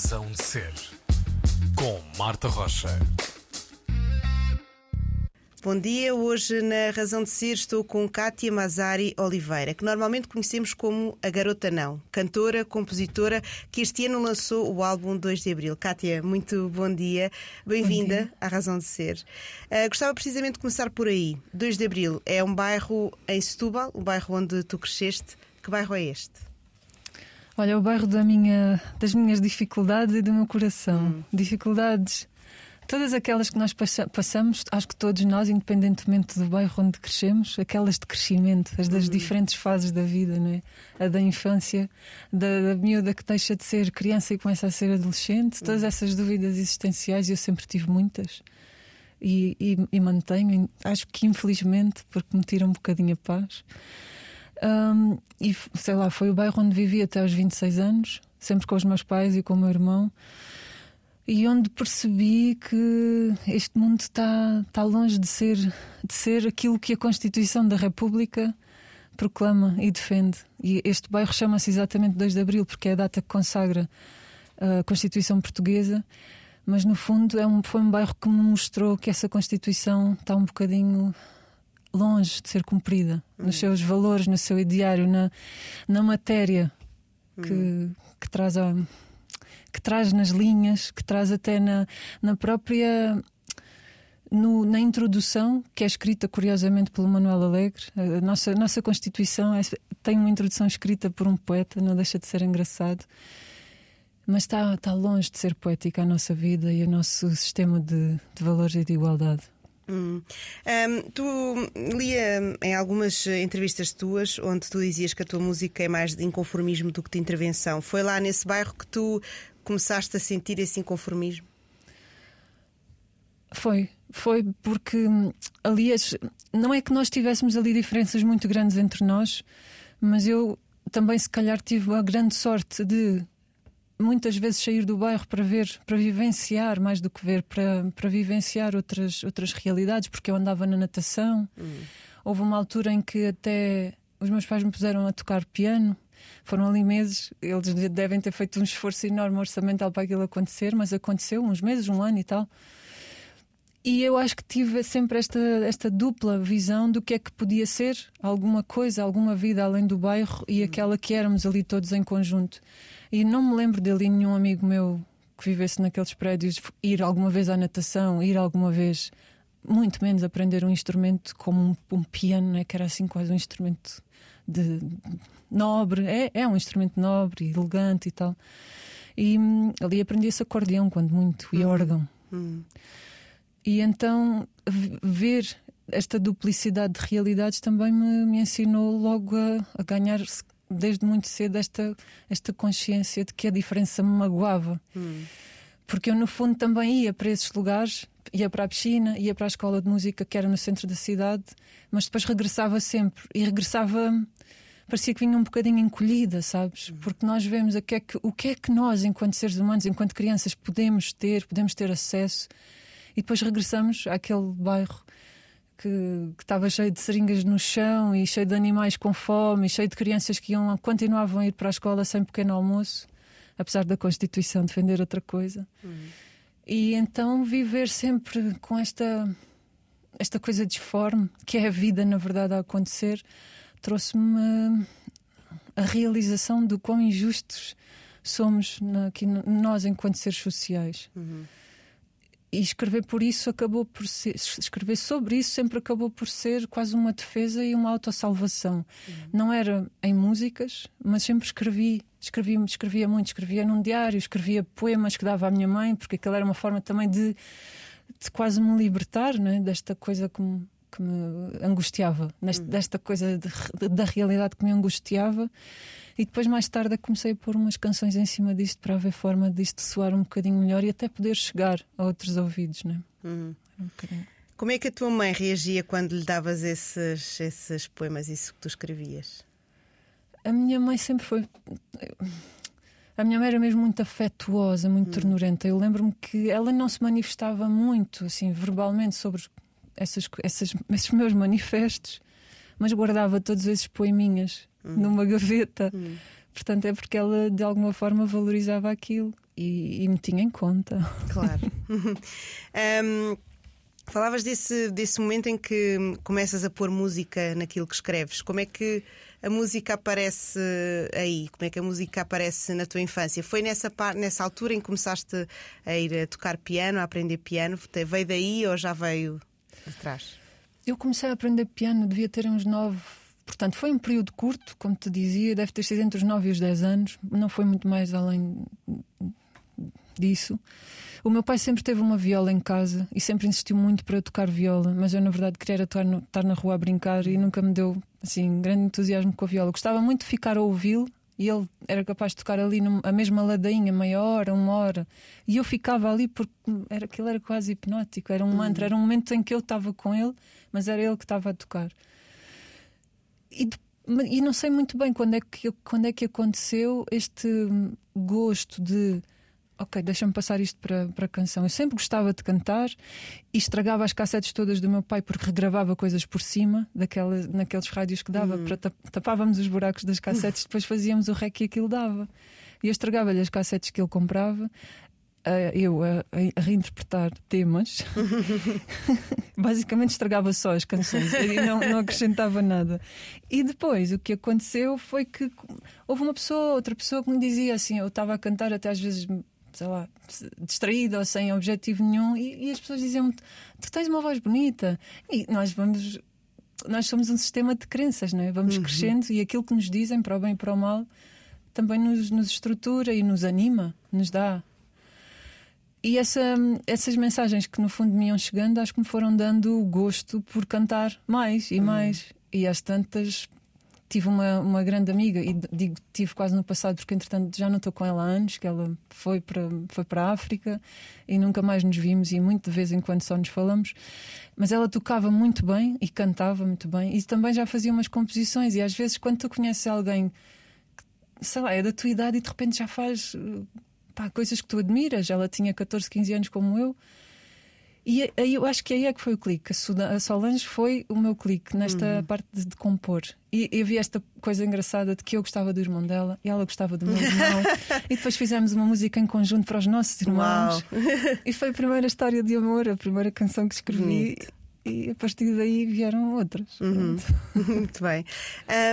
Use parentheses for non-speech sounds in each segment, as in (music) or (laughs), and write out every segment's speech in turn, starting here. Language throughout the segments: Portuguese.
Razão de Ser, com Marta Rocha. Bom dia, hoje na Razão de Ser estou com Kátia Mazari Oliveira, que normalmente conhecemos como a Garota Não, cantora, compositora, que este ano lançou o álbum 2 de Abril. Kátia, muito bom dia, bem-vinda à Razão de Ser. Uh, gostava precisamente de começar por aí. 2 de Abril é um bairro em Setúbal, o bairro onde tu cresceste. Que bairro é este? Olha, é o bairro da minha, das minhas dificuldades e do meu coração. Hum. Dificuldades, todas aquelas que nós passamos, acho que todos nós, independentemente do bairro onde crescemos, aquelas de crescimento, as das hum. diferentes fases da vida, não é? A da infância, da, da miúda que deixa de ser criança e começa a ser adolescente, todas hum. essas dúvidas existenciais, eu sempre tive muitas. E, e, e mantenho, acho que infelizmente, porque me tira um bocadinho a paz. Um, e sei lá, foi o bairro onde vivi até aos 26 anos, sempre com os meus pais e com o meu irmão, e onde percebi que este mundo está, está longe de ser, de ser aquilo que a Constituição da República proclama e defende. E este bairro chama-se exatamente 2 de Abril, porque é a data que consagra a Constituição Portuguesa. Mas no fundo é um, foi um bairro que me mostrou que essa Constituição está um bocadinho longe de ser cumprida uhum. nos seus valores, no seu ideário, na, na matéria que, uhum. que traz a, que traz nas linhas, que traz até na, na própria no, na introdução, que é escrita curiosamente pelo Manuel Alegre. A nossa, nossa Constituição é, tem uma introdução escrita por um poeta, não deixa de ser engraçado. Mas está, está longe de ser poética a nossa vida e o nosso sistema de, de valores e de igualdade. Hum. Um, tu lia em algumas entrevistas tuas onde tu dizias que a tua música é mais de inconformismo do que de intervenção. Foi lá nesse bairro que tu começaste a sentir esse inconformismo? Foi, foi porque aliás, não é que nós tivéssemos ali diferenças muito grandes entre nós, mas eu também se calhar tive a grande sorte de muitas vezes sair do bairro para ver, para vivenciar mais do que ver, para, para vivenciar outras, outras realidades, porque eu andava na natação. Hum. Houve uma altura em que até os meus pais me puseram a tocar piano. Foram ali meses, eles devem ter feito um esforço enorme orçamental para aquilo acontecer, mas aconteceu uns meses, um ano e tal. E eu acho que tive sempre esta, esta dupla visão do que é que podia ser alguma coisa, alguma vida além do bairro e hum. aquela que éramos ali todos em conjunto. E não me lembro dele nenhum amigo meu que vivesse naqueles prédios ir alguma vez à natação, ir alguma vez, muito menos aprender um instrumento como um, um piano, né, que era assim quase um instrumento de nobre. É, é um instrumento nobre e elegante e tal. E hum, ali aprendi esse acordeão, quando muito, e uhum. órgão. Hum. E então ver esta duplicidade de realidades também me, me ensinou logo a, a ganhar desde muito cedo esta, esta consciência de que a diferença me magoava. Hum. Porque eu, no fundo, também ia para esses lugares, ia para a piscina, ia para a escola de música que era no centro da cidade, mas depois regressava sempre. E regressava, parecia que vinha um bocadinho encolhida, sabes? Hum. Porque nós vemos o que, é que, o que é que nós, enquanto seres humanos, enquanto crianças, podemos ter, podemos ter acesso. E depois regressamos àquele bairro que, que estava cheio de seringas no chão e cheio de animais com fome e cheio de crianças que iam, continuavam a ir para a escola sem pequeno almoço, apesar da Constituição defender outra coisa. Uhum. E então viver sempre com esta, esta coisa disforme, que é a vida, na verdade, a acontecer, trouxe-me a realização do quão injustos somos aqui nós enquanto seres sociais. Uhum e escrever por isso acabou por ser escrever sobre isso sempre acabou por ser quase uma defesa e uma autossalvação uhum. não era em músicas mas sempre escrevi escrevia escrevia muito escrevia num diário escrevia poemas que dava à minha mãe porque aquela era uma forma também de, de quase me libertar né desta coisa que me, que me angustiava nesta, uhum. desta coisa de, de, da realidade que me angustiava e depois, mais tarde, comecei a pôr umas canções em cima disto para haver forma disto soar um bocadinho melhor e até poder chegar a outros ouvidos, né? Hum. Um Como é que a tua mãe reagia quando lhe davas esses, esses poemas, isso que tu escrevias? A minha mãe sempre foi. A minha mãe era mesmo muito afetuosa, muito hum. ternurenta. Eu lembro-me que ela não se manifestava muito, assim, verbalmente sobre essas, essas, esses meus manifestos, mas guardava todos esses poeminhas uhum. numa gaveta. Uhum. Portanto, é porque ela de alguma forma valorizava aquilo. e, e me tinha em conta. Claro. (laughs) (laughs) um, falavas desse, desse momento em que começas a pôr música naquilo que escreves. Como é que a música aparece aí? Como é que a música aparece na tua infância? Foi nessa, nessa altura em que começaste a ir a tocar piano, a aprender piano? Veio daí ou já veio Eu comecei a aprender piano, devia ter uns nove. Portanto, foi um período curto, como te dizia, deve ter sido entre os 9 e os 10 anos, não foi muito mais além disso. O meu pai sempre teve uma viola em casa e sempre insistiu muito para eu tocar viola, mas eu, na verdade, queria estar, no, estar na rua a brincar e nunca me deu assim grande entusiasmo com a viola. Gostava muito de ficar a ouvi-lo e ele era capaz de tocar ali a mesma ladainha, meia hora, uma hora. E eu ficava ali porque era, aquilo era quase hipnótico, era um mantra, era um momento em que eu estava com ele, mas era ele que estava a tocar. E, e não sei muito bem quando é, que, quando é que aconteceu este gosto de ok, deixa-me passar isto para, para a canção. Eu sempre gostava de cantar e estragava as cassetes todas do meu pai porque regravava coisas por cima daquela, naqueles rádios que dava, uhum. para tapávamos os buracos das cassetes, depois fazíamos o rec e aquilo dava. E eu estragava-lhe as cassetes que ele comprava, eu a, a, reinterpretar temas. (laughs) Basicamente estragava só as canções e não, não acrescentava nada. E depois o que aconteceu foi que houve uma pessoa, outra pessoa que me dizia assim: eu estava a cantar até às vezes sei lá, distraída ou sem objetivo nenhum, e, e as pessoas diziam-me: Tu tens uma voz bonita. E nós vamos. Nós somos um sistema de crenças, não é? Vamos uhum. crescendo e aquilo que nos dizem, para o bem e para o mal, também nos, nos estrutura e nos anima, nos dá. E essa, essas mensagens que no fundo me iam chegando, acho que me foram dando o gosto por cantar mais e uhum. mais. E às tantas tive uma, uma grande amiga, e digo tive quase no passado, porque entretanto já não estou com ela há anos, que ela foi para, foi para a África e nunca mais nos vimos e muito de vez em quando só nos falamos. Mas ela tocava muito bem e cantava muito bem e também já fazia umas composições. E às vezes, quando tu conheces alguém que, sei lá, é da tua idade e de repente já faz pá, coisas que tu admiras, ela tinha 14, 15 anos como eu e aí eu acho que aí é que foi o clique. A Solange foi o meu clique nesta uhum. parte de, de, compor. E eu vi esta coisa engraçada de que eu gostava do irmão dela e ela gostava do meu irmão. (laughs) e depois fizemos uma música em conjunto para os nossos irmãos. e foi a primeira história de amor, a primeira canção que escrevi. E a partir daí vieram outras. Uhum. (laughs) Muito bem.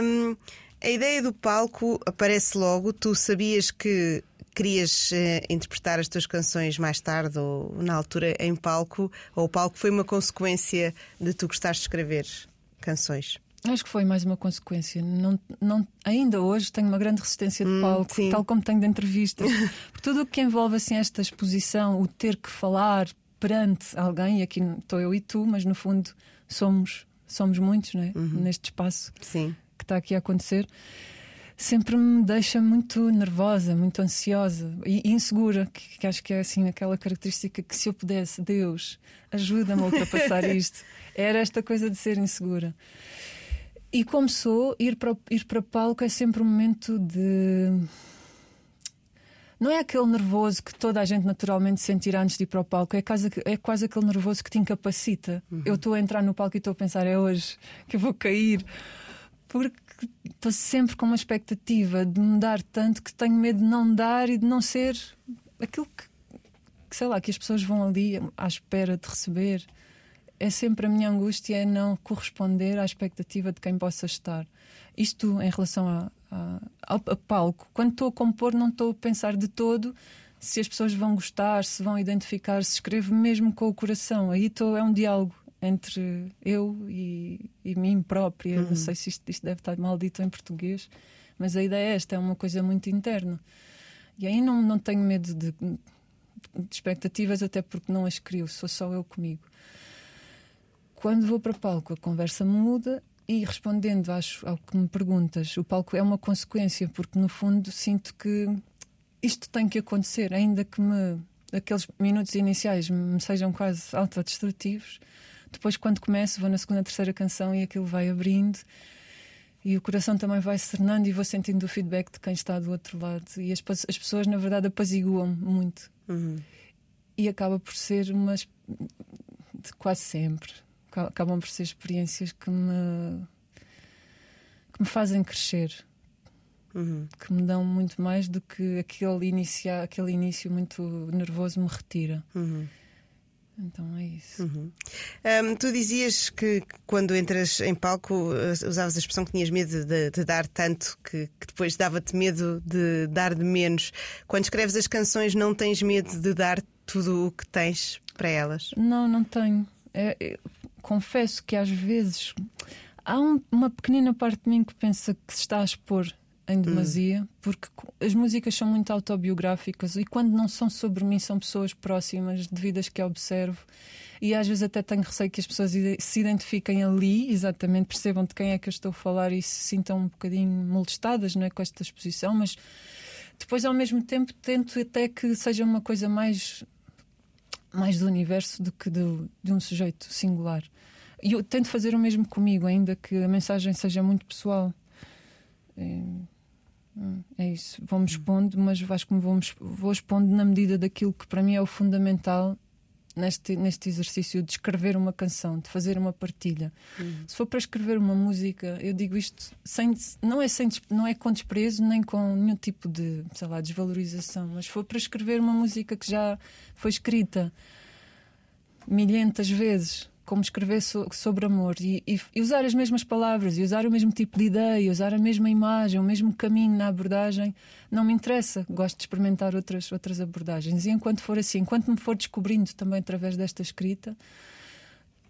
Um, a ideia do palco aparece logo. Tu sabias que querias uh, interpretar as tuas canções mais tarde ou na altura em palco, ou o palco foi uma consequência de tu gostares de escrever canções? Acho que foi mais uma consequência. Não, não, ainda hoje tenho uma grande resistência de hum, palco, hum, tal como tenho de entrevistas. (laughs) tudo o que envolve assim, esta exposição, o ter que falar perante alguém, e aqui estou eu e tu, mas no fundo somos, somos muitos né? Uhum. neste espaço Sim. que está aqui a acontecer sempre me deixa muito nervosa, muito ansiosa e insegura, que, que, acho que é assim aquela característica que se eu pudesse, Deus, ajuda-me a ultrapassar (laughs) isto. Era esta coisa de ser insegura. E como sou, ir para, ir para palco é sempre um momento de. Não é aquele nervoso que toda a gente naturalmente sentirá antes de ir para o palco, é quase, é quase aquele nervoso que te incapacita. Uhum. Eu estou a entrar no palco e estou a pensar, é hoje que eu vou cair. Porque estou sempre com uma expectativa de me dar tanto que tenho medo de não dar e de não ser aquilo que, que sei lá, que as pessoas vão ali à espera de receber. É sempre a minha angústia é não corresponder à expectativa de quem possa estar. Isto em relação a, a, a palco. Quando estou a compor, não estou a pensar de todo se as pessoas vão gostar, se vão identificar, se escrevo mesmo com o coração. Aí estou, é um diálogo entre eu e, e mim própria. Uhum. Não sei se isto, isto deve estar maldito em português, mas a ideia é esta, é uma coisa muito interna. E aí não, não tenho medo de, de expectativas, até porque não as crio, sou só eu comigo. Quando vou para palco, a conversa muda e respondendo acho, ao que me perguntas, o palco é uma consequência, porque no fundo sinto que isto tem que acontecer, ainda que me aqueles minutos iniciais me sejam quase autodestrutivos, depois, quando começo, vou na segunda, terceira canção e aquilo vai abrindo e o coração também vai serenando e vou sentindo o feedback de quem está do outro lado. E as, as pessoas, na verdade, apaziguam muito. Uhum. E acaba por ser umas. quase sempre. Acabam por ser experiências que me. que me fazem crescer. uhum. que me dão muito mais do que aquele, inicia, aquele início muito nervoso me retira. Uhum. Então é isso. Uhum. Um, tu dizias que quando entras em palco eh, usavas a expressão que tinhas medo de, de dar tanto que, que depois dava-te medo de dar de menos. Quando escreves as canções, não tens medo de dar tudo o que tens para elas? Não, não tenho. É, é, confesso que às vezes há um, uma pequenina parte de mim que pensa que se está a expor em demasia, hum. porque as músicas são muito autobiográficas e quando não são sobre mim, são pessoas próximas, de vidas que observo. E às vezes até tenho receio que as pessoas se identifiquem ali, exatamente, percebam de quem é que eu estou a falar e se sintam um bocadinho molestadas não é, com esta exposição, mas depois ao mesmo tempo tento até que seja uma coisa mais, mais do universo do que de, de um sujeito singular. E eu tento fazer o mesmo comigo, ainda que a mensagem seja muito pessoal. É... Hum, é isso, vou-me expondo, mas acho que me vou, vou expondo na medida daquilo que para mim é o fundamental neste, neste exercício de escrever uma canção, de fazer uma partilha. Uhum. Se for para escrever uma música, eu digo isto sem, não, é sem, não é com desprezo nem com nenhum tipo de sei lá, desvalorização, mas se for para escrever uma música que já foi escrita milhentas vezes como escrever so, sobre amor e, e, e, usar as mesmas palavras e usar o mesmo tipo de ideia, usar a mesma imagem, o mesmo caminho na abordagem, não me interessa. Gosto de experimentar outras, outras abordagens. E enquanto for assim, enquanto me for descobrindo também através desta escrita,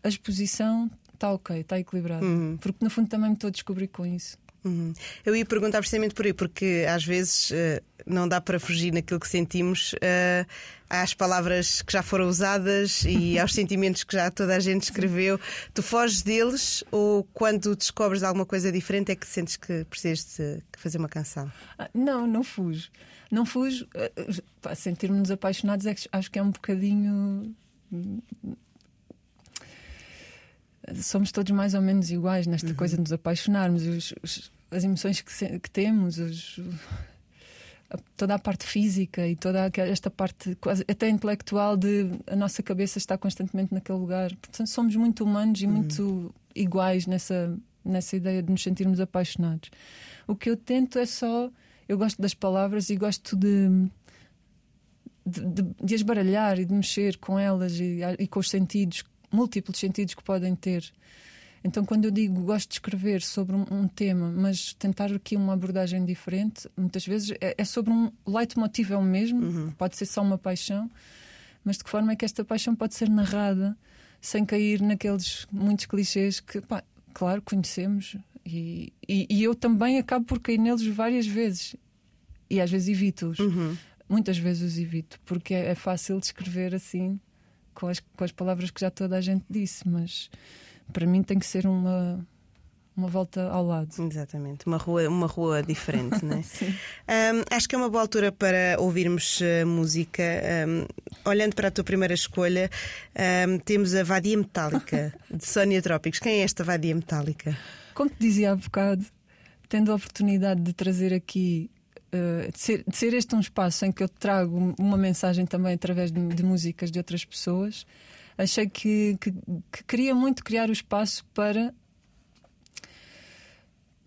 a exposição está ok, está equilibrada. Uhum. Porque no fundo também me estou a descobrir com isso. Uhum. Eu ia perguntar precisamente por aí, porque às vezes uh, não dá para fugir naquilo que sentimos uh, às palavras que já foram usadas e (laughs) aos sentimentos que já toda a gente escreveu. Tu foges deles ou quando descobres alguma coisa diferente é que sentes que precisas de fazer uma canção? Ah, não, não fujo. Não fujo. Uh, Sentir-nos apaixonados é que acho que é um bocadinho somos todos mais ou menos iguais nesta uhum. coisa de nos apaixonarmos. Os, os, as emoções que, que temos, os, toda a parte física e toda esta parte quase até intelectual de a nossa cabeça está constantemente naquele lugar. Portanto, somos muito humanos e uhum. muito iguais nessa, nessa ideia de nos sentirmos apaixonados. O que eu tento é só. Eu gosto das palavras e gosto de. De, de, de as baralhar e de mexer com elas e, e com os sentidos, múltiplos sentidos que podem ter. Então, quando eu digo gosto de escrever sobre um, um tema, mas tentar aqui uma abordagem diferente, muitas vezes é, é sobre um leitmotiv, é o mesmo, uhum. pode ser só uma paixão, mas de que forma é que esta paixão pode ser narrada sem cair naqueles muitos clichês que, pá, claro, conhecemos e, e, e, eu também acabo por cair neles várias vezes e às vezes evito-os. Uhum. Muitas vezes os evito, porque é, é fácil de escrever assim com as, com as palavras que já toda a gente disse, mas para mim tem que ser uma uma volta ao lado. Exatamente, uma rua, uma rua diferente, não é? (laughs) um, acho que é uma boa altura para ouvirmos uh, música. Um, olhando para a tua primeira escolha, um, temos a Vadia Metálica (laughs) de Sónia Trópicos. Quem é esta Vadia Metálica? Como te dizia há bocado, tendo a oportunidade de trazer aqui. Uh, de, ser, de, ser, este um espaço em que eu trago uma mensagem também através de, de músicas de outras pessoas, achei que, que, que queria muito criar o espaço para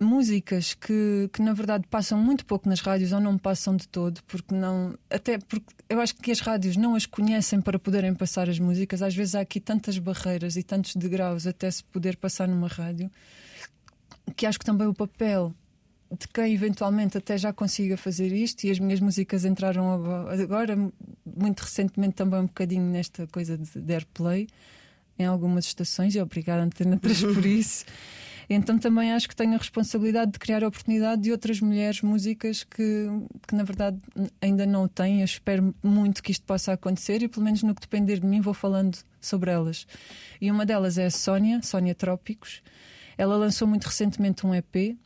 músicas que, que na verdade passam muito pouco nas rádios ou não passam de todo, porque não. Até porque eu acho que as rádios não as conhecem para poderem passar as músicas. Às vezes há aqui tantas barreiras e tantos degraus até se poder passar numa rádio que acho que também o papel de quem eventualmente até já consiga fazer isto, e as minhas músicas entraram agora, muito recentemente, também um bocadinho nesta coisa de, de airplay em algumas estações, e obrigada Antena 3 por (laughs) isso. Então também acho que tenho a responsabilidade de criar a oportunidade de outras mulheres músicas que, que na verdade ainda não o têm. Eu espero muito que isto possa acontecer e pelo menos no que depender de mim vou falando sobre elas. E uma delas é a Sónia, Sónia Trópicos. Ela lançou muito recentemente um EP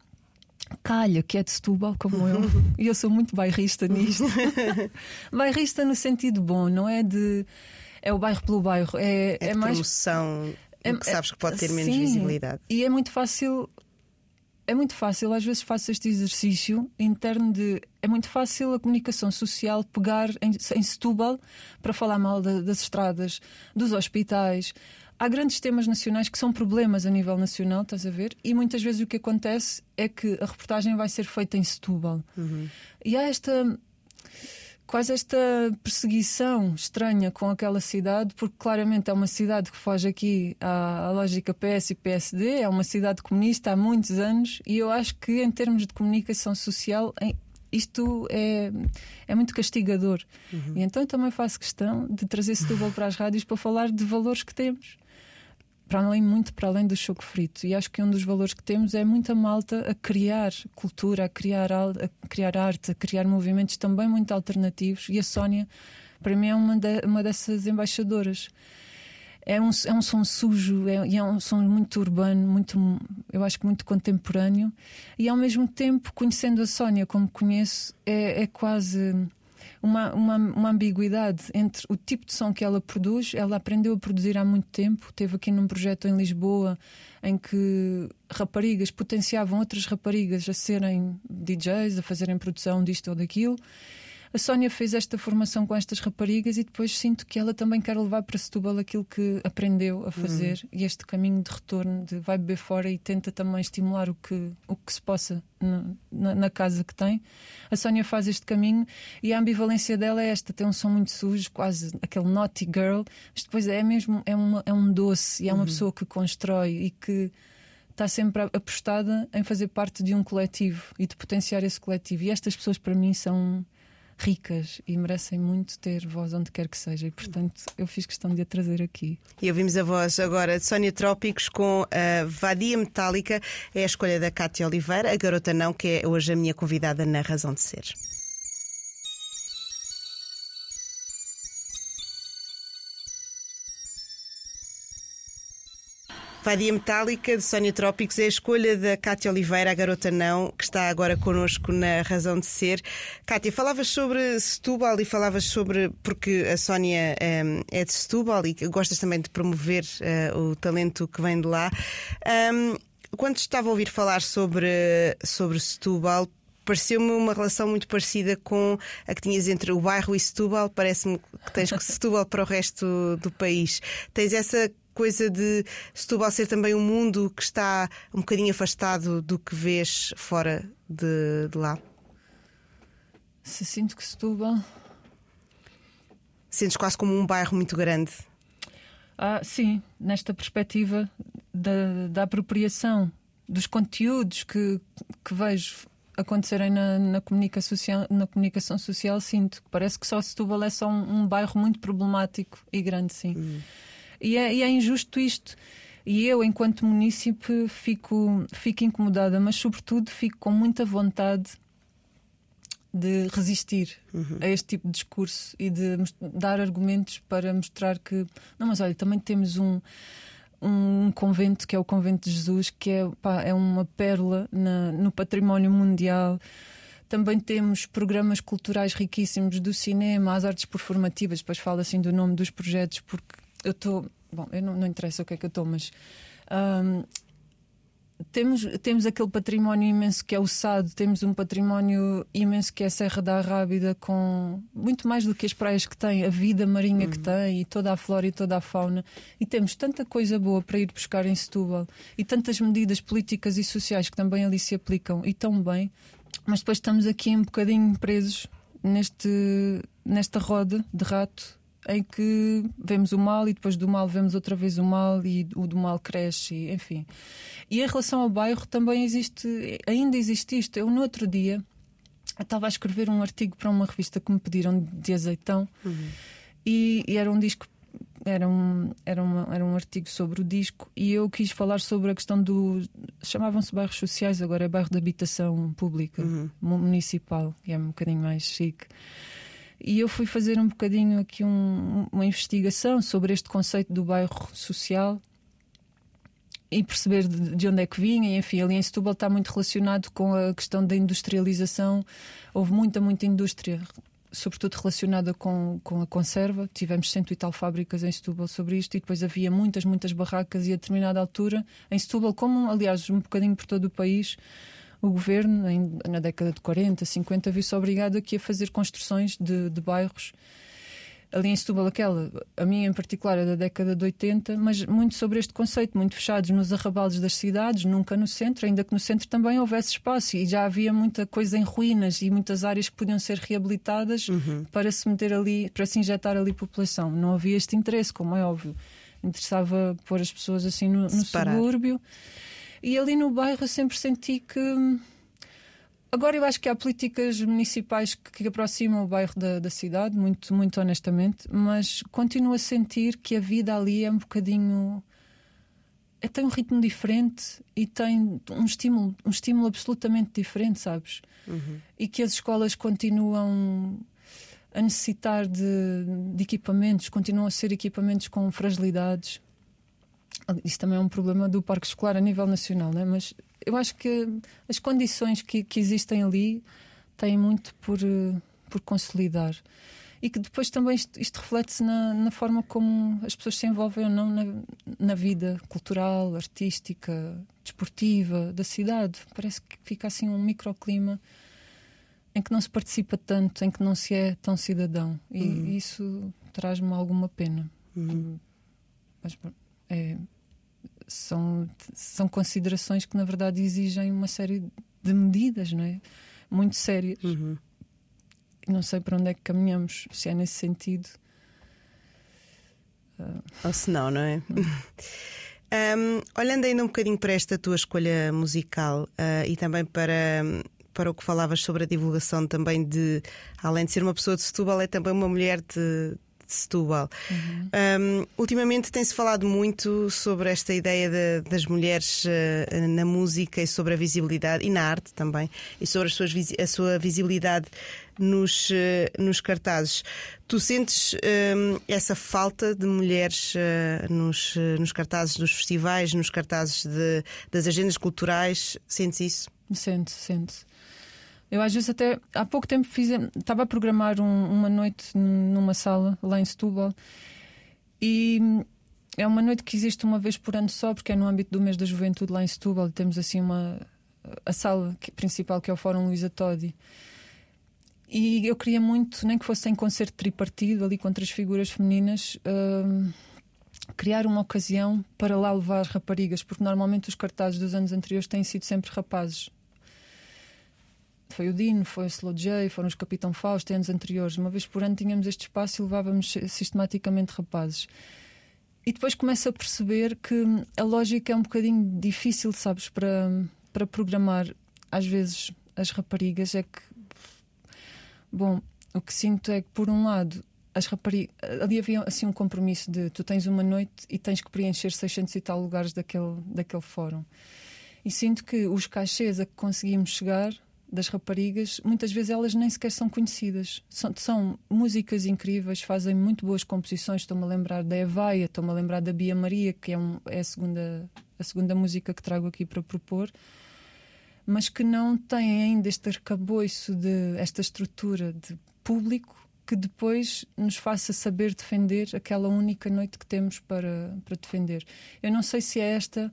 calha, que é de Setúbal, como eu, (laughs) e eu sou muito bairrista nisto. (laughs) bairrista no sentido bom, não é de. É o bairro pelo bairro. É, é, é mais. Promoção é, que sabes que pode ter menos sim, visibilidade. E é muito fácil. É muito fácil, às vezes faço este exercício interno de. É muito fácil a comunicação social pegar em, em Setúbal para falar mal das estradas, dos hospitais, há grandes temas nacionais que são problemas a nível nacional, estás a ver? E muitas vezes o que acontece é que a reportagem vai ser feita em Setúbal. Uhum. E há esta quase esta perseguição estranha com aquela cidade, porque claramente é uma cidade que foge aqui à, à, lógica PS e PSD, é uma cidade comunista há muitos anos, e eu acho que em termos de comunicação social. isto é, é muito castigador. Uhum. E então eu também faço questão de trazer Setúbal para as rádios para falar de valores que temos para além, muito para além do choco frito. E acho que um dos valores que temos é muita malta a criar cultura, a criar, a criar arte, a criar movimentos também muito alternativos. E a Sónia, para mim, é uma, de, uma dessas embaixadoras. É um, é um som sujo, é, é um som muito urbano, muito, eu acho que muito contemporâneo. E ao mesmo tempo, conhecendo a Sónia como conheço, é, é quase uma, uma, uma, ambiguidade entre o tipo de som que ela produz. Ela aprendeu a produzir há muito tempo. Teve aqui num projeto em Lisboa em que raparigas potenciavam outras raparigas a serem DJs, a fazerem produção disto ou daquilo. A Sónia fez esta formação com estas raparigas e depois sinto que ela também quer levar para Setúbal aquilo que aprendeu a fazer uhum. e este caminho de retorno de vai beber fora e tenta também estimular o que, o que se possa na, na, casa que tem. A Sónia faz este caminho e a ambivalência dela é esta: tem um som muito sujo, quase aquele naughty girl, mas depois é mesmo é, uma, é um doce e é uma uhum. pessoa que constrói e que está sempre apostada em fazer parte de um coletivo e de potenciar esse coletivo. E estas pessoas, para mim, são ricas e merecem muito ter voz onde quer que seja. E, portanto, eu fiz questão de a trazer aqui. E ouvimos a voz agora de Sónia Trópicos com a Vadia Metálica. É a escolha da Cátia Oliveira, a garota não, que é hoje a minha convidada na Razão de Ser. Vadia Metálica de Sónia Trópicos é a escolha da Cátia Oliveira, a garota não, que está agora connosco na Razão de Ser. Cátia, falavas sobre Setúbal e falavas sobre. porque a Sónia um, é de Setúbal e gostas também de promover uh, o talento que vem de lá. Um, quando estava a ouvir falar sobre, sobre Setúbal, pareceu-me uma relação muito parecida com a que tinhas entre o bairro e Setúbal. Parece-me que tens Setúbal para o resto do país. Tens essa coisa de Setúbal ser também um mundo que está um bocadinho afastado do que vês fora de, de lá? Se sinto que Setúbal. Sentes quase como um bairro muito grande? Ah, sim, nesta perspectiva da, da apropriação dos conteúdos que, que vejo acontecerem na, na, comunicação social, na comunicação social, sinto que parece que só Setúbal é só um, um bairro muito problemático e grande, sim. Hum. E é, e é injusto isto. E eu, enquanto munícipe, fico, fico incomodada, mas, sobretudo, fico com muita vontade de resistir uhum. a este tipo de discurso e de dar argumentos para mostrar que. Não, mas olha, também temos um, um convento que é o Convento de Jesus, que é, pá, é uma pérola na, no património mundial. Também temos programas culturais riquíssimos do cinema, as artes performativas, depois falo assim do nome dos projetos, porque eu estou. Bom, eu não, não interessa o que é que eu estou, mas. Um, temos, temos aquele património imenso que é o Sado, temos um património imenso que é a Serra da Arrábida, com muito mais do que as praias que tem, a vida marinha uhum. que tem, e toda a flora e toda a fauna. E temos tanta coisa boa para ir buscar em Setúbal, e tantas medidas políticas e sociais que também ali se aplicam, e tão bem, mas depois estamos aqui um bocadinho presos neste, nesta roda de rato em que vemos o mal e depois do mal vemos outra vez o mal e o do mal cresce, enfim. E em relação ao bairro também existe, ainda existe isto. Eu no outro dia estava a escrever um artigo para uma revista que me pediram de azeitão uhum. e, e, era um disco. Era um, era, uma, era um artigo sobre o disco e eu quis falar sobre a questão do. Chamavam-se bairros sociais, agora é bairro de habitação pública, uhum. municipal, e é um bocadinho mais chique. E eu fui fazer um bocadinho aqui um, uma investigação sobre este conceito do bairro social e perceber de, de, onde é que vinha. Enfim, ali em Setúbal está muito relacionado com a questão da industrialização. Houve muita, muita indústria, sobretudo relacionada com, com a conserva. Tivemos cento e tal fábricas em Setúbal sobre isto e depois havia muitas, muitas barracas e a determinada altura em Setúbal, como aliás um bocadinho por todo o país, o governo, em, na década de 40, 50, viu-se obrigado aqui a fazer construções de, de bairros ali em Setúbal, aquela, a minha em particular é da década de 80, mas muito sobre este conceito, muito fechados nos arrabaldes das cidades, nunca no centro, ainda que no centro também houvesse espaço e já havia muita coisa em ruínas e muitas áreas que podiam ser reabilitadas uhum. para se meter ali, para se injetar ali população. Não havia este interesse, como é óbvio. Interessava pôr as pessoas assim no, no subúrbio. E ali no bairro eu sempre senti que Agora eu acho que há políticas municipais que, que aproximam o bairro da, da, cidade, muito, muito honestamente, mas continuo a sentir que a vida ali é um bocadinho. É, tem um ritmo diferente e tem um estímulo, um estímulo absolutamente diferente, sabes? Uhum. E que as escolas continuam a necessitar de, de equipamentos, continuam a ser equipamentos com fragilidades. Isso também é um problema do parque escolar a nível nacional, né? mas eu acho que as condições que, que existem ali têm muito por, eh, por consolidar. E que depois também isto, isto reflete-se na, na, forma como as pessoas se envolvem ou não na, na vida cultural, artística, desportiva da cidade. Parece que fica assim um microclima em que não se participa tanto, em que não se é tão cidadão. E uhum. isso traz-me alguma pena. Uhum. Mas é, são, são considerações que, na verdade, exigem uma série de medidas, não é? Muito sérias. Uhum. Não sei para onde é que caminhamos, se é nesse sentido. Uh... Ou se não, não é? (laughs) um, olhando ainda um bocadinho para esta tua escolha musical uh, e também para, para o que falavas sobre a divulgação também de, além de ser uma pessoa de Setúbal, é também uma mulher de, de Setúbal. Uhum. Um, ultimamente tem-se falado muito sobre esta ideia de, das mulheres uh, na música e sobre a visibilidade, e na arte também, e sobre as suas, a sua visibilidade nos, uh, nos cartazes. Tu sentes um, essa falta de mulheres uh, nos, nos cartazes dos festivais, nos cartazes de, das agendas culturais? Sentes isso? Sente, sente. Eu às vezes até há pouco tempo fiz, estava a programar um, uma noite numa sala lá em Setúbal e é uma noite que existe uma vez por ano só, porque é no âmbito do mês da juventude lá em Setúbal. Temos assim uma a sala principal que é o Fórum Luísa Todi. E eu queria muito, nem que fosse em concerto tripartido ali com outras figuras femininas, uh, criar uma ocasião para lá levar raparigas, porque normalmente os cartazes dos anos anteriores têm sido sempre rapazes. Foi o Dino, foi o Slow J, foram os Capitão Fausto, anos anteriores. Uma vez por ano tínhamos este espaço e levávamos sistematicamente rapazes. E depois começo a perceber que a lógica é um bocadinho difícil, sabes, para, para programar. Às vezes as raparigas é que. Bom, o que sinto é que, por um lado, as raparigas. Ali havia assim um compromisso de tu tens uma noite e tens que preencher 600 e tal lugares daquele, daquele fórum. E sinto que os cachês a que conseguimos chegar das raparigas, muitas vezes elas nem sequer são conhecidas. São, são músicas incríveis, fazem muito boas composições. Estou-me a lembrar da Evaia, estou-me a lembrar da Bia Maria, que é, um, é a, segunda, a segunda música que trago aqui para propor, mas que não têm ainda este arcabouço, de, esta estrutura de público que depois nos faça saber defender aquela única noite que temos para, para defender. Eu não sei se é esta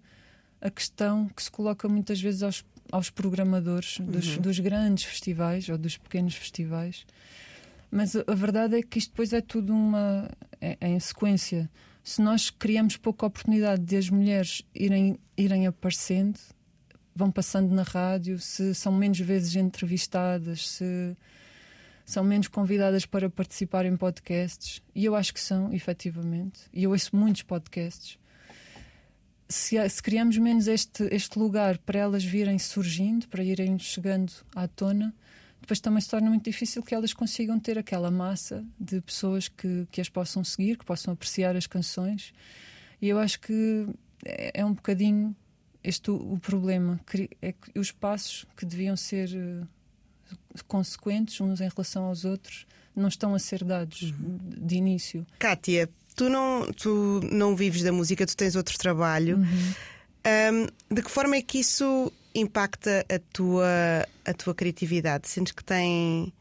a questão que se coloca muitas vezes aos aos programadores dos, uhum. dos, grandes festivais ou dos pequenos festivais. Mas a, verdade é que isto depois é tudo uma. É, é, em sequência. Se nós criamos pouca oportunidade de as mulheres irem, irem aparecendo, vão passando na rádio, se são menos vezes entrevistadas, se são menos convidadas para participar em podcasts, e eu acho que são, efetivamente, e eu ouço muitos podcasts se, se, criamos menos este, este lugar para elas virem surgindo, para irem chegando à tona, depois também se torna muito difícil que elas consigam ter aquela massa de pessoas que, que as possam seguir, que possam apreciar as canções. E eu acho que é, é um bocadinho este o, o, problema, é que os passos que deviam ser uh, consequentes uns em relação aos outros não estão a ser dados uhum. de início. Kátia, tu não, tu não vives da música, tu tens outro trabalho. Uhum. Um, de que forma é que isso impacta a tua, a tua criatividade? Sentes que tem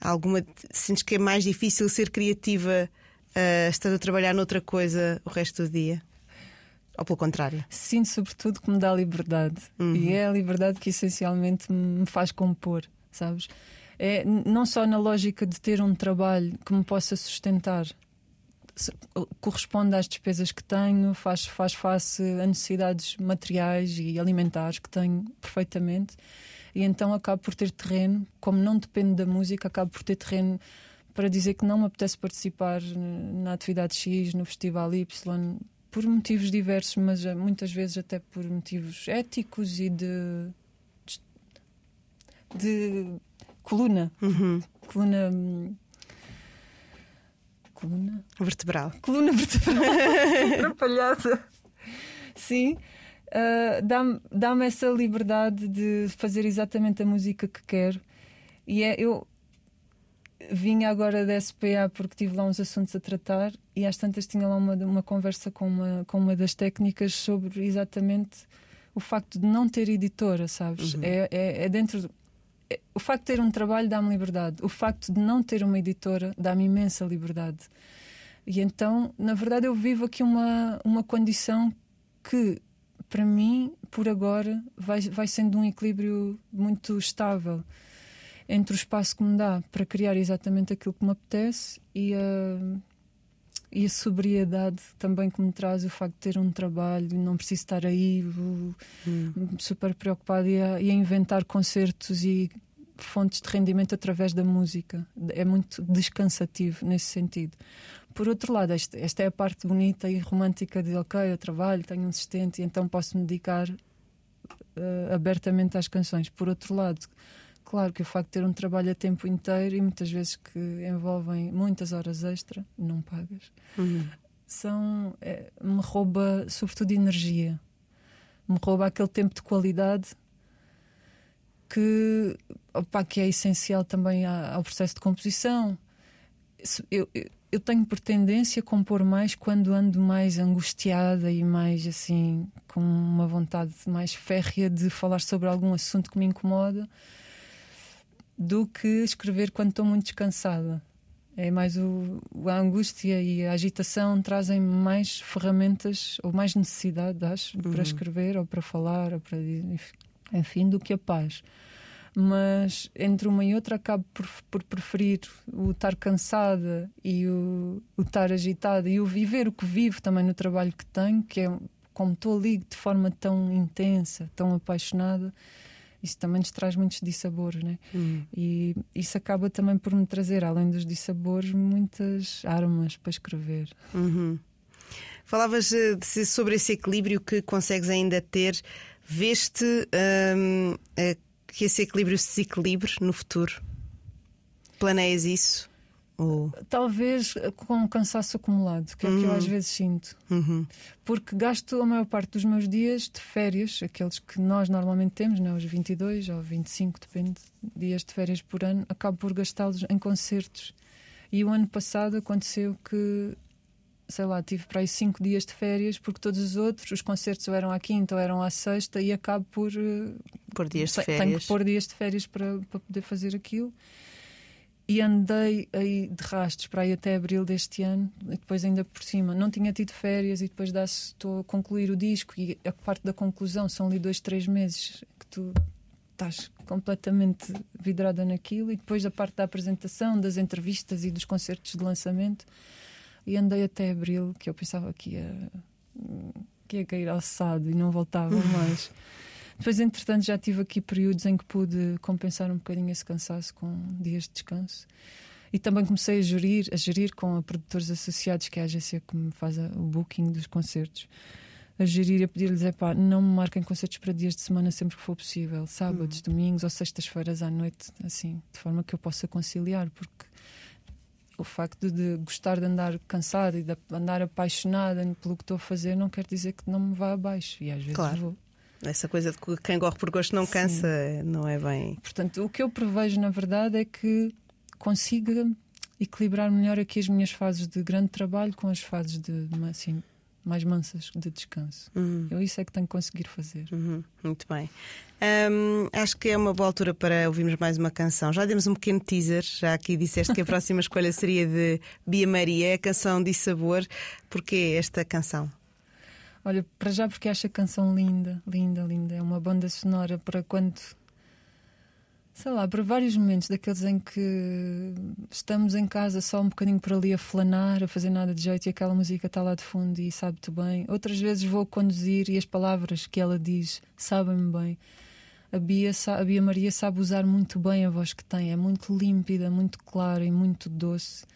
alguma. Sentes que é mais difícil ser criativa uh, estando a trabalhar noutra coisa o resto do dia? Ou pelo contrário? Sinto, sobretudo, que me dá liberdade. Uhum. E é a liberdade que essencialmente me faz compor, sabes? É não só na lógica de ter um trabalho que me possa sustentar corresponde às despesas que tenho, faz, faz face a necessidades materiais e alimentares que tenho perfeitamente. E então acabo por ter terreno, como não depende da música, acabo por ter terreno para dizer que não me apetece participar na atividade X, no festival Y, por motivos diversos, mas eh, muitas vezes até por motivos éticos e de. de, coluna. Uhum. Coluna. Coluna. Vertebral. Coluna vertebral. (laughs) Atrapalhada. Sim. Uh, dá-me dá essa liberdade de fazer exatamente a música que quero. E é, eu, vinha agora da SPA porque tive lá uns assuntos a tratar e às tantas tinha lá uma, uma conversa com uma, com uma das técnicas sobre exatamente o facto de não ter editora, sabes? Uhum. É, é, é, dentro. O facto de ter um trabalho dá-me liberdade. O facto de não ter uma editora dá-me imensa liberdade. E então, na verdade, eu vivo aqui uma, uma condição que, para mim, por agora, vai, vai sendo um equilíbrio muito estável entre o espaço que me dá para criar exatamente aquilo que me apetece e a, e a sobriedade também que me traz o facto de ter um trabalho, não preciso estar aí hum. super preocupado e a, e a inventar concertos e fontes de rendimento através da música. É muito descansativo nesse sentido. Por outro lado, esta, esta é a parte bonita e romântica de ok, eu trabalho, tenho um assistente e então posso me dedicar uh, abertamente às canções. Por outro lado, Claro que o facto de ter um trabalho a tempo inteiro e muitas vezes que envolvem muitas horas extra, não pagas, uhum. são, é, me rouba sobretudo energia. Me rouba aquele tempo de qualidade que, opa, que é essencial também ao processo de composição. Eu, eu, eu tenho por tendência a compor mais quando ando mais angustiada e mais assim, com uma vontade mais férrea de falar sobre algum assunto que me incomoda do que escrever quando estou muito descansada. É mais o, a angústia e a agitação trazem mais ferramentas ou mais necessidade, acho, uhum. para escrever ou para falar, ou para, enfim, do que a paz. Mas entre uma e outra acabo por, por preferir o estar cansada e o, o estar agitada e o viver o que vivo também no trabalho que tenho, que é como estou ali de forma tão intensa, tão apaixonada isso também nos traz muitos dissabores, né? Uhum. E isso acaba também por me trazer, além dos dissabores, muitas armas para escrever. Uhum. Falavas uh, sobre esse equilíbrio que consegues ainda ter. Veste um, uh, que esse equilíbrio se desequilibre no futuro? Planeias isso? Ou... Talvez com um cansaço acumulado, que é o que eu às vezes sinto. Uhum. Porque gasto a maior parte dos meus dias de férias, aqueles que nós normalmente temos, né, os 22 ou 25, depende, dias de férias por ano, acabo por gastá-los em concertos. E o ano passado aconteceu que, sei lá, tive para aí 5 dias de férias, porque todos os outros, os concertos ou eram à quinta ou eram à sexta, e acabo por. Eh, por dias de férias. Tenho que pôr dias de férias para, para poder fazer aquilo e andei aí de rastros para aí até abril deste ano, e depois ainda por cima. Não tinha tido férias e depois estou a concluir o disco e a parte da conclusão são ali dois, três meses que tu estás completamente vidrada naquilo. E depois a parte da apresentação, das entrevistas e dos concertos de lançamento. E andei até abril que eu pensava que ia, que ia cair alçado e não voltava (laughs) mais. Depois, entretanto, já tive aqui períodos em que pude compensar um bocadinho esse cansaço com dias de descanso. E também comecei a gerir, a gerir com a produtores associados, que é a agência que me faz o booking dos concertos. A gerir e a pedir-lhes: é pá, não me marquem concertos para dias de semana sempre que for possível, sábados, uhum. domingos ou sextas-feiras à noite, assim, de forma que eu possa conciliar, porque o facto de gostar de andar cansada e de andar apaixonada pelo que estou a fazer não quer dizer que não me vá abaixo. E às vezes claro. vou. Essa coisa de que quem corre por gosto não cansa, Sim. não é bem. Portanto, o que eu prevejo, na verdade, é que consiga equilibrar melhor aqui as minhas fases de grande trabalho com as fases de assim, mais mansas de descanso. Uhum. Eu isso é que tenho que conseguir fazer. Uhum. Muito bem. Um, acho que é uma boa altura para ouvirmos mais uma canção. Já demos um pequeno teaser, já aqui disseste que a (laughs) próxima escolha seria de Bia Maria, a canção de Sabor. Porquê esta canção? Olha, para já porque acho a canção linda, linda, linda. É uma banda sonora para quando sei lá, para vários momentos daqueles em que estamos em casa só um bocadinho por ali a flanar, a fazer nada de jeito e aquela música está lá de fundo e sabe-te bem. Outras vezes vou conduzir e as palavras que ela diz sabem-me bem. A Bia, a Bia Maria sabe usar muito bem a voz que tem, é muito límpida, muito clara e muito doce.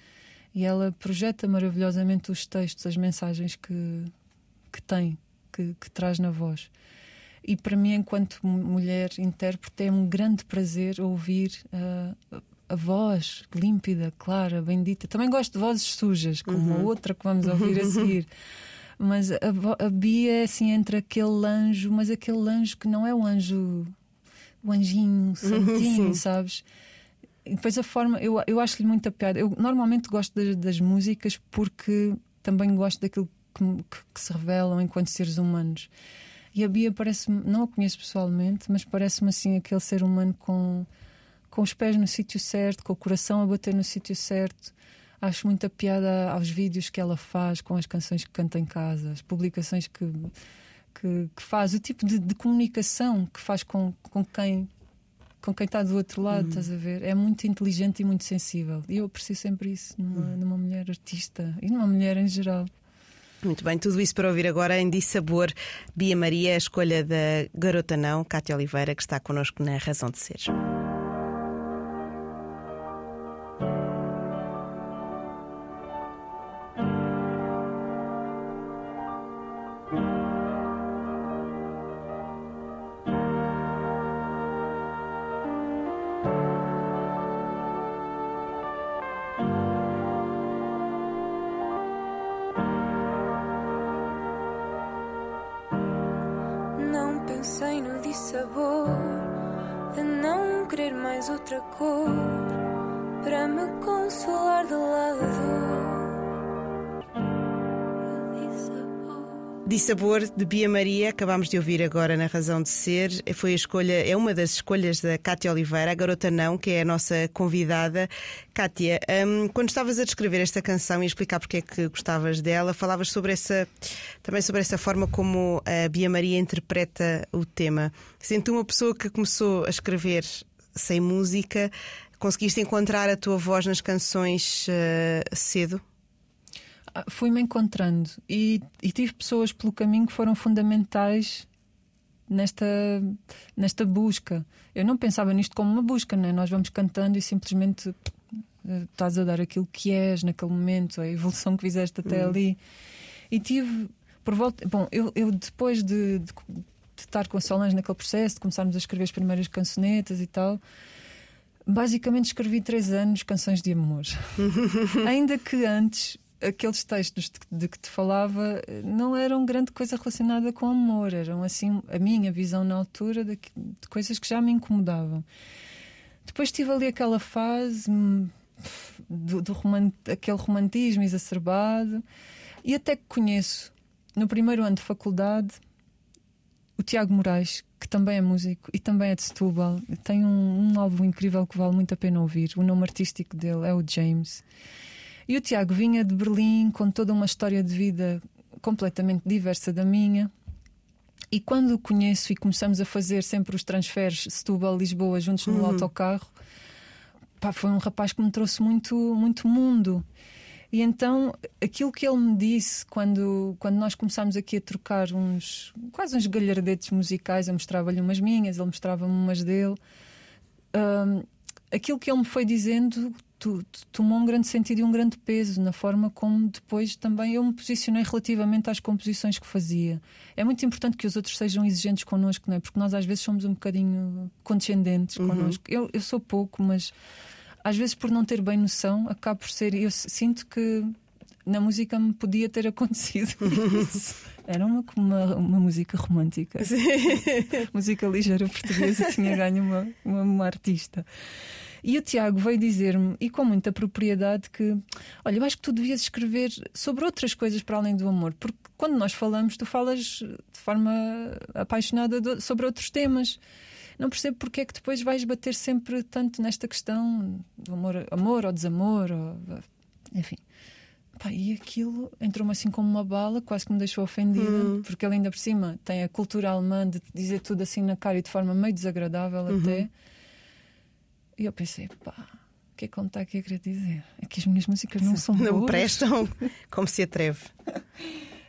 E ela projeta maravilhosamente os textos, as mensagens que, que tem, que, que traz na voz. E para mim, enquanto mulher intérprete, é um grande prazer ouvir uh, a voz límpida, clara, bendita. Também gosto de vozes sujas, como uhum. a outra que vamos ouvir a (laughs) seguir. Mas a, a Bia é assim entre aquele anjo, mas aquele anjo que não é o anjo, o anjinho santinho, sabes? E depois a forma, eu, eu acho-lhe muita piada. Eu normalmente gosto das, das músicas porque também gosto daquilo que, que, se revelam enquanto seres humanos. E a Bia parece-me, não a conheço pessoalmente, mas parece-me assim aquele ser humano com, com os pés no sítio certo, com o coração a bater no sítio certo. Acho muita piada aos vídeos que ela faz com as canções que canta em casa, as publicações que, que, que faz, o tipo de, de, comunicação que faz com, com quem com quem está do outro lado, uhum. estás a ver? É muito inteligente e muito sensível. E eu aprecio sempre isso numa, uhum. numa mulher artista e numa mulher em geral. Muito bem, tudo isso para ouvir agora em Dissabor. Bia Maria, a escolha da Garota Não, Cátia Oliveira, que está connosco na Razão de Ser. Dissabor de Bia Maria, acabámos de ouvir agora na Razão de Ser. Foi a escolha, é uma das escolhas da Cátia Oliveira, a garota não, que é a nossa convidada. Cátia, um, quando estavas a descrever esta canção e explicar porque é que gostavas dela, falavas sobre essa também sobre essa forma como a Bia Maria interpreta o tema. Sendo uma pessoa que começou a escrever sem música, conseguiste encontrar a tua voz nas canções uh, cedo? Fui-me encontrando e, e, tive pessoas pelo caminho que foram fundamentais nesta, nesta busca. Eu não pensava nisto como uma busca, né? nós vamos cantando e simplesmente uh, estás a dar aquilo que és naquele momento, a evolução que fizeste até uhum. ali. E tive por volta. Bom, eu, eu depois de, de, de estar com a Solange naquele processo, de começarmos a escrever as primeiras cançonetas e tal. Basicamente escrevi três anos canções de amor. (laughs) Ainda que antes aqueles textos de, de, que te falava não eram grande coisa relacionada com amor, eram assim a minha visão na altura de, de coisas que já me incomodavam. Depois tive ali aquela fase hum, do, do romant, aquele romantismo exacerbado e até que conheço no primeiro ano de faculdade o Tiago Moraes, que também é músico e também é de Setúbal, tem um, um, álbum incrível que vale muito a pena ouvir. O nome artístico dele é o James. E o Tiago vinha de Berlim com toda uma história de vida completamente diversa da minha. E quando o conheço e começamos a fazer sempre os transferes Setúbal-Lisboa juntos no uhum. autocarro, pá, foi um rapaz que me trouxe muito, muito mundo. E então aquilo que ele me disse quando, quando nós começámos aqui a trocar uns quase uns galhardetes musicais, eu mostrava-lhe umas minhas, ele mostrava-me umas dele. Um, aquilo que ele me foi dizendo tu, tu, tomou um grande sentido e um grande peso na forma como depois também eu me posicionei relativamente às composições que fazia. É muito importante que os outros sejam exigentes connosco, não é? Porque nós às vezes somos um bocadinho condescendentes uhum. connosco. Eu, eu sou pouco, mas às vezes por não ter bem noção, acabo por ser. Eu sinto que na música me podia ter (laughs) acontecido isso. Era uma, uma, uma música romântica. música ligeira portuguesa tinha ganho uma, uma, uma artista. E o Tiago veio dizer-me, e com muita propriedade, que olha, eu acho que tu devias escrever sobre outras coisas para além do amor, porque quando nós falamos, tu falas de forma apaixonada sobre outros temas não percebo porque é que depois vais bater sempre tanto nesta questão do amor, amor ou desamor, ou, enfim. Pá, e aquilo entrou-me assim como uma bala, quase que me deixou ofendida, uhum. porque ele ainda por cima tem a cultura alemã de dizer tudo assim na cara e de forma meio desagradável uhum. até. E eu pensei, pá, o que é que ele está aqui a querer dizer? É que as minhas músicas não são Não boas. prestam, (laughs) como se atreve.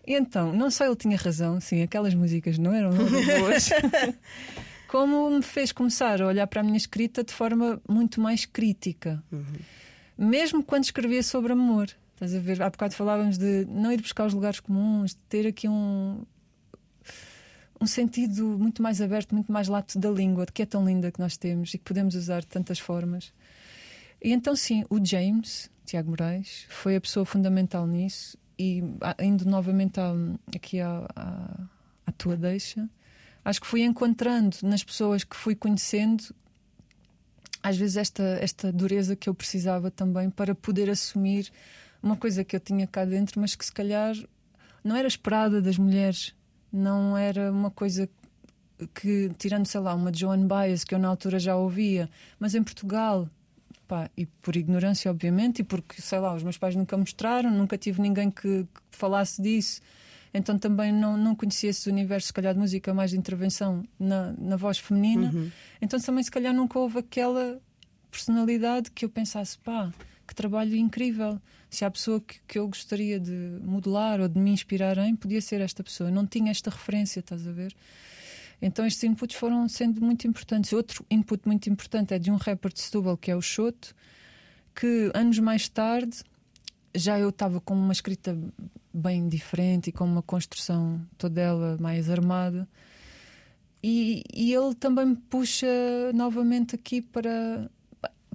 E então, não só ele tinha razão, sim, aquelas músicas não eram (laughs) boas, como me fez começar a olhar para a minha escrita de forma muito mais crítica. Mesmo quando escrevia sobre amor. Estás a ver? Há bocado falávamos de não ir buscar os lugares comuns, de ter aqui um. Um sentido muito mais aberto, muito mais lato da língua, que é tão linda que nós temos e que podemos usar de tantas formas. E então, sim, o James, Tiago Moraes, foi a pessoa fundamental nisso. E indo novamente aqui à, à, à tua deixa, acho que fui encontrando nas pessoas que fui conhecendo, às vezes, esta, esta dureza que eu precisava também para poder assumir uma coisa que eu tinha cá dentro, mas que se calhar não era esperada das mulheres, não era uma coisa que, tirando, sei lá, uma Joan Baez que eu na altura já ouvia, mas em Portugal, pá, e por ignorância, obviamente, e porque, sei lá, os meus pais nunca mostraram, nunca tive ninguém que, que falasse disso, então também não, não conhecia esse universo, se calhar, de música mais de intervenção na, na voz feminina, então também, se calhar, nunca houve aquela personalidade que eu pensasse, pá, que trabalho incrível. Se há pessoa que, que eu gostaria de modelar ou de me inspirar em, podia ser esta pessoa. Eu não tinha esta referência, estás a ver? Então estes inputs foram sendo muito importantes. Outro input muito importante é de um rapper de Setúbal, que é o Choto, que anos mais tarde já eu estava com uma escrita bem diferente e com uma construção toda ela mais armada. E, e ele também me puxa novamente aqui para.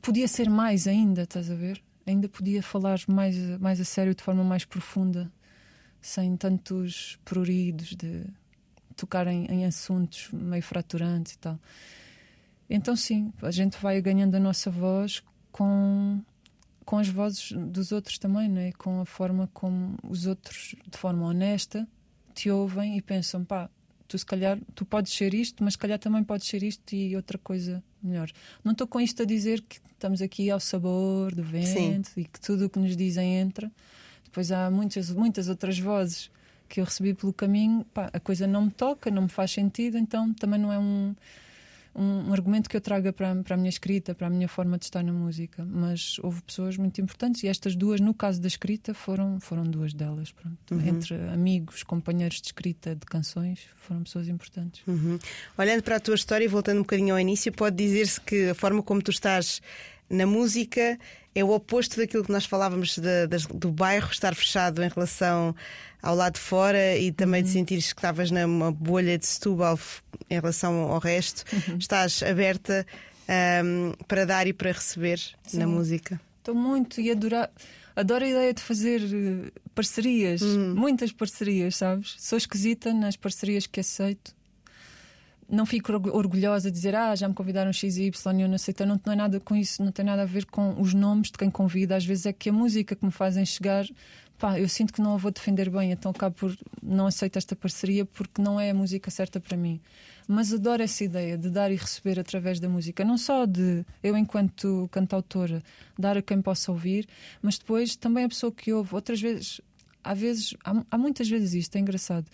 Podia ser mais ainda, estás a ver? Ainda podia falar mais, mais a sério, de forma mais profunda, sem tantos pruridos de tocar em, em assuntos meio fraturantes e tal. Então, sim, a gente vai ganhando a nossa voz com, com as vozes dos outros também, não é? com a forma como os outros, de forma honesta, te ouvem e pensam: pá, tu se calhar tu podes ser isto, mas se calhar também podes ser isto e outra coisa melhor. Não estou com isto a dizer que estamos aqui ao sabor do vento e que tudo o que nos dizem entra. Depois há muitas, muitas outras vozes que eu recebi pelo caminho, pá, a coisa não me toca, não me faz sentido, então também não é um, um, um argumento que eu traga para, para a minha escrita, para a minha forma de estar na música. Mas houve pessoas muito importantes e estas duas, no caso da escrita, foram, foram duas delas. Pronto. Entre amigos, companheiros de escrita de canções, foram pessoas importantes. Uhum. Olhando para a tua história e voltando um bocadinho ao início, pode dizer-se que a forma como tu estás na música é o oposto daquilo que nós falávamos de- das- do bairro estar fechado em relação ao lado de fora e também de sentires que estavas numa bolha de Setúbal em relação ao resto. Estás aberta ahm, para dar e para receber na Sim. música. Estou muito e adorar. Adoro a ideia de fazer eh, parcerias, muitas parcerias, sabes? Sou esquisita nas parcerias que aceito. Não fico orgu- orgulhosa de dizer, ah, já me convidaram X e eu não aceito. Não tem nada com isso, não tem nada a ver com os nomes de quem convida. Às vezes é que a música que me fazem chegar, pá, eu sinto que não a vou defender bem, então acabo por não aceitar esta parceria porque não é a música certa para mim. Mas adoro essa ideia de dar e receber através da música, não só de eu, enquanto cantautora, dar a quem possa ouvir, mas depois também a pessoa que ouve. Outras vezes, há vezes, há, há muitas vezes isto, é engraçado.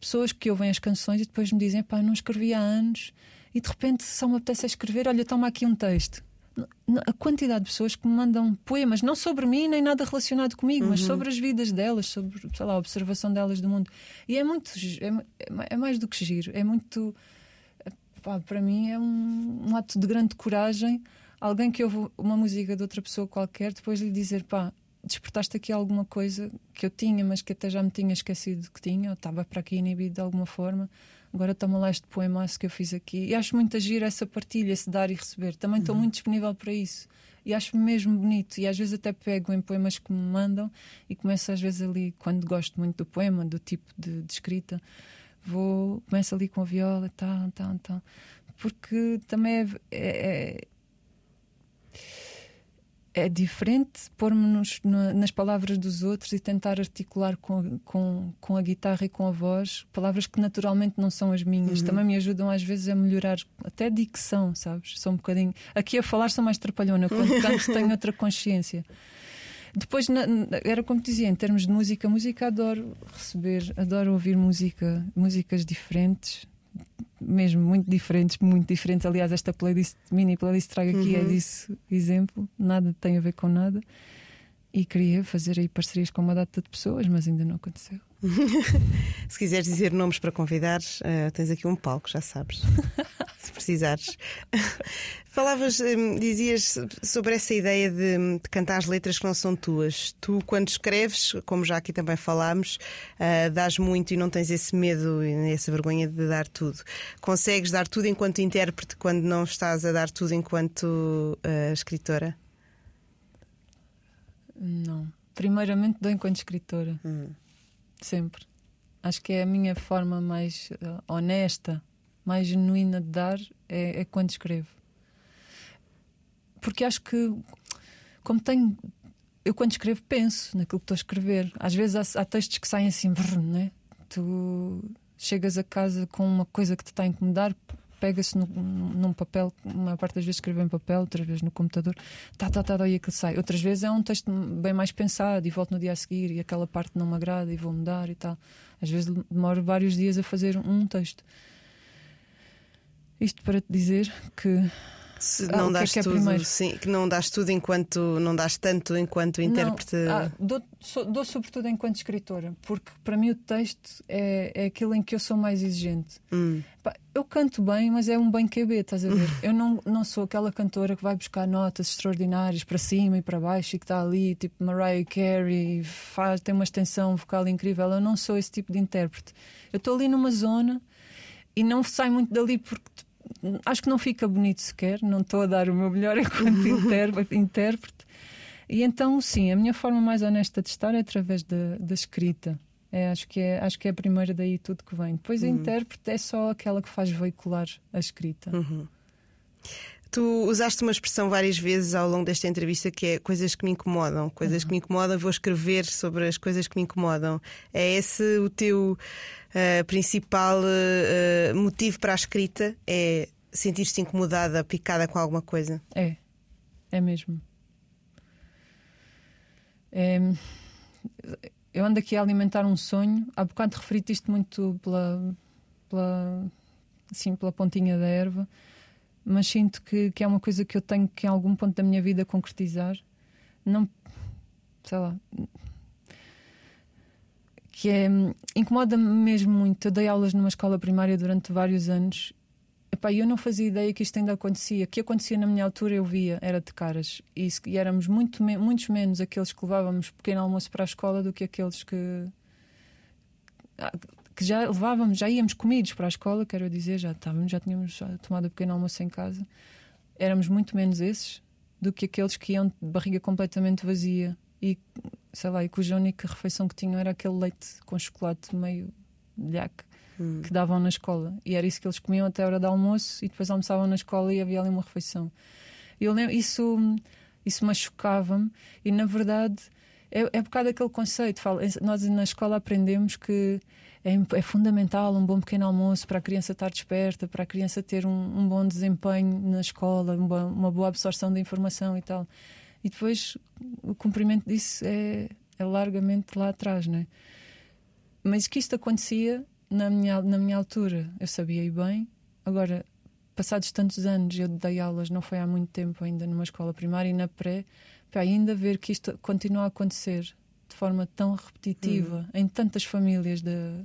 Pessoas que ouvem as canções e depois me dizem, pá, não escrevi há anos e de repente só me apetece escrever, olha, toma aqui um texto. A quantidade de pessoas que me mandam poemas, não sobre mim nem nada relacionado comigo, mas sobre as vidas delas, sobre sei lá, a observação delas do mundo. E é muito, é, é é mais do que giro, é muito, pá, para mim é um, um ato de grande coragem. Alguém que ouve uma música de outra pessoa qualquer, depois lhe dizer, pá, despertaste aqui alguma coisa que eu tinha, mas que até já me tinha esquecido que tinha, ou estava para aqui inibido de alguma forma. Agora toma lá este poemaço que eu fiz aqui. E acho muito agir essa partilha, esse dar e receber. Também estou muito disponível para isso. E acho mesmo bonito. E às vezes até pego em poemas que me mandam e começo às vezes ali, quando gosto muito do poema, do tipo de, de escrita, vou, começo ali com a viola, tal, tal, tal. Porque também é, é, é diferente pôr-me-nos na- nas palavras dos outros e tentar articular com, com, com a guitarra e com a voz palavras que naturalmente não são as minhas. Também me ajudam às vezes a melhorar até a dicção, sabes? Sou um bocadinho. Aqui a falar sou mais trapalhona, quando (laughs) canto tenho outra consciência. Depois, na- era como te dizia, em termos de música, música adoro receber, adoro ouvir música, músicas diferentes, mesmo muito diferentes, muito diferentes. Aliás, esta playlist, mini playlist trago aqui é Uhum. disso exemplo, nada tem a ver com nada. E queria fazer aí parcerias com uma data de pessoas, mas ainda não aconteceu. (laughs) Se quiseres dizer nomes para convidares, eh, tens aqui um palco, já sabes. (laughs) Se precisares. (laughs) Falavas, hum, dizias sobre essa ideia de, de cantar as letras que não são tuas. Tu, quando escreves, como já aqui também falámos, ah, dás muito e não tens esse medo e essa vergonha de dar tudo. Consegues dar tudo enquanto intérprete quando não estás a dar tudo enquanto ah, escritora? Não. Primeiramente dou enquanto escritora. Sempre. Acho que é a minha forma mais eh, honesta, mais genuína de dar é, é quando escrevo. Porque acho que, como tenho. Eu, quando escrevo, penso naquilo que estou a escrever. Às vezes há, há textos que saem assim, brrr, né? Tu chegas a casa com uma coisa que te está a incomodar, pega-se num papel, uma parte das vezes escrevo em papel, outras vezes no computador, tá, tá, tá, daí aquilo sai. Outras vezes é um texto bem mais pensado e volto no dia a seguir e aquela parte não me agrada e vou mudar e tal. Às vezes demoro vários dias a fazer um texto. Isto para te dizer que Se Ah, não o que é dás que é tudo, primeiro? sim, que não dás tudo enquanto não dás tanto enquanto intérprete. Não, ah, dou, dou sobretudo enquanto escritora, porque para mim o texto é, é aquilo em que eu sou mais exigente. Hum. Eu canto bem, mas é um bem QB, estás a ver? (laughs) Eu não, não sou aquela cantora que vai buscar notas extraordinárias para cima e para baixo e que está ali, tipo Mariah Carey, faz, tem uma extensão vocal incrível. Eu não sou esse tipo de intérprete. Eu estou ali numa zona e não saio muito dali porque acho que não fica bonito sequer. Não estou a dar o meu melhor (laughs) enquanto intérpre- intérprete. E então, sim, a minha forma mais honesta de estar é através da, da escrita. É, acho, que é, acho que é a primeira daí tudo que vem. Depois a intérprete é só aquela que faz veicular a escrita. Tu usaste uma expressão várias vezes ao longo desta entrevista que é coisas que me incomodam. Coisas que me incomodam, vou escrever sobre as coisas que me incomodam. É esse o teu ah, principal ah, motivo para a escrita? É sentir-te incomodada, picada com alguma coisa? É, é mesmo. É, eu ando aqui a alimentar um sonho. Há bocado referi-te isto muito pela, pela, assim, pela pontinha da erva, mas sinto que, que é uma coisa que eu tenho que, em algum ponto da minha vida, concretizar. Não, sei lá. Que é. Incomoda-me mesmo muito. Eu dei aulas numa escola primária durante vários anos Epá, eu não fazia ideia que isto ainda acontecia. O que acontecia na minha altura eu via, era de caras. E, e éramos muito, me- muitos menos aqueles que levávamos pequeno almoço para a escola do que aqueles que. Que já levávamos, já íamos comidos para a escola, quero dizer, já estávamos, já tínhamos tomado o pequeno almoço em casa. Éramos muito menos esses do que aqueles que iam de barriga completamente vazia e, sei lá, e cuja única refeição que tinham era aquele leite com chocolate meio lhaque que davam na escola. E era isso que eles comiam até a hora do almoço e depois almoçavam na escola e havia ali uma refeição. Eu lembro, isso, isso machucava-me e, na verdade, é, é um bocado aquele conceito. Fala, nós na escola aprendemos que é, é fundamental um bom pequeno almoço para a criança estar desperta, para a criança ter um, um bom desempenho na escola, uma, uma boa absorção da informação e tal. E depois o cumprimento disso é, é largamente lá atrás, não é? Mas que isto acontecia na minha, na minha altura, eu sabia e bem. Agora, passados tantos anos, eu dei aulas, não foi há muito tempo ainda, numa escola primária e na pré, para ainda ver que isto continua a acontecer de forma tão repetitiva em tantas famílias de,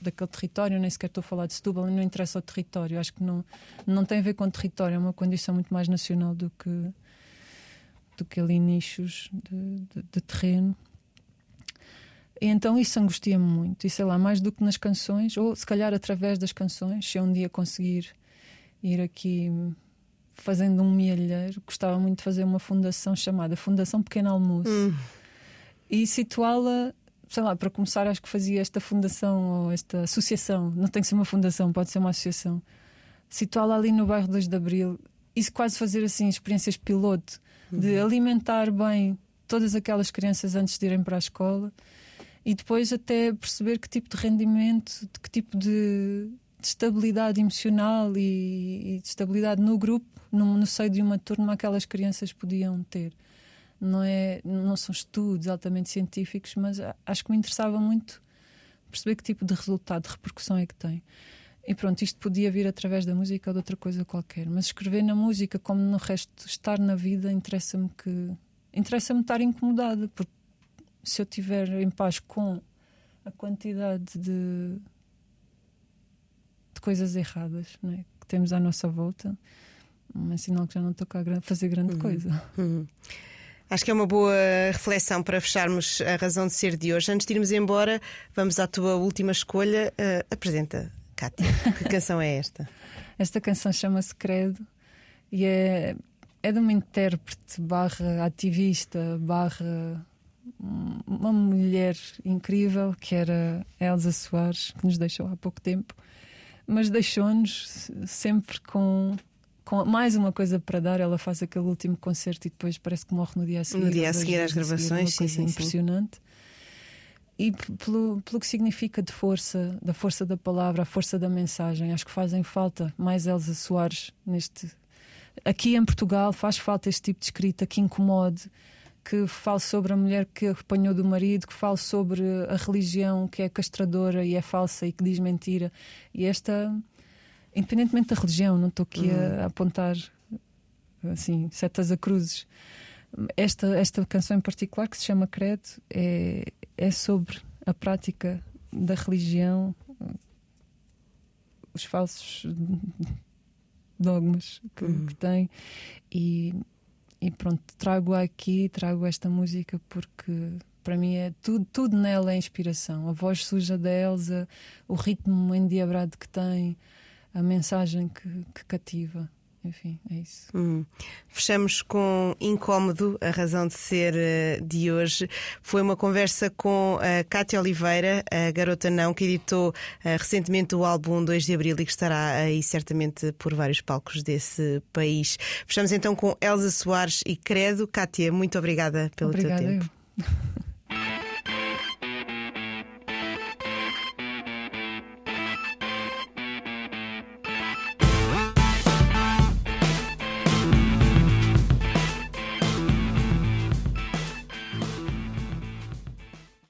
daquele território, nem sequer estou a falar de Setúbal, não interessa o território, acho que não, não tem a ver com território, é uma condição muito mais nacional do que, do que ali nichos de, de, de terreno. E então isso angustia-me muito, e sei lá, mais do que nas canções, ou se calhar através das canções, se eu um dia conseguir ir aqui fazendo um mielheiro, gostava muito de fazer uma fundação chamada Fundação Pequeno Almoço. E situá-la, sei lá, para começar, acho que fazia esta fundação ou esta associação, não tem que ser uma fundação, pode ser uma associação, situá-la ali no bairro 2 de Abril e quase fazer assim experiências piloto de alimentar bem todas aquelas crianças antes de irem para a escola e depois até perceber que tipo de rendimento, de que tipo de, de estabilidade emocional e, e de estabilidade no grupo, no, no seio de uma turma, aquelas crianças podiam ter. Não, é, não são estudos altamente científicos, mas acho que me interessava muito perceber que tipo de resultado, de repercussão é que tem. E pronto, isto podia vir através da música ou de outra coisa qualquer. Mas escrever na música, como no resto, estar na vida, interessa-me que. Interessa-me estar incomodada, porque se eu estiver em paz com a quantidade de, de coisas erradas né, que temos à nossa volta, é sinal que já não estou cá a fazer grande Uhum. coisa. Acho que é uma boa reflexão para fecharmos a razão de ser de hoje. Antes de irmos embora, vamos à tua última escolha. Uh, apresenta, Cátia. Que (laughs) canção é esta? Esta canção chama-se Credo e é, é de uma intérprete barra ativista barra uma mulher incrível que era Elsa Soares, que nos deixou há pouco tempo, mas deixou-nos sempre com, com mais uma coisa para dar. Ela faz aquele último concerto e depois parece que morre no dia a seguir. No dia a seguir às seguir, gravações, uma sim, sim, impressionante. E pelo, pelo que significa de força, da força da palavra, a força da mensagem, acho que fazem falta mais Elsa Soares neste. Aqui em Portugal faz falta este tipo de escrita que incomode, que fale sobre a mulher que apanhou do marido, que fale sobre a religião que é castradora e é falsa e que diz mentira. E esta, independentemente da religião, não estou aqui a, a apontar assim, setas a cruzes. Esta, esta canção em particular, que se chama Credo, é, é sobre a prática da religião, os falsos dogmas que, que tem. E, e pronto, trago aqui, trago esta música porque para mim é tudo, tudo nela é inspiração. A voz suja da Elsa, o ritmo endiabrado que tem, a mensagem que, que cativa. Enfim, é isso. Hum. Fechamos com Incómodo, a razão de ser eh, de hoje. Foi uma conversa com a Cátia Oliveira, a garota não, que editou eh, recentemente o álbum 2 de Abril e que estará aí certamente por vários palcos desse país. Fechamos então com Elsa Soares e Credo. Cátia, muito obrigada pelo Obrigada. teu tempo. eu. (laughs)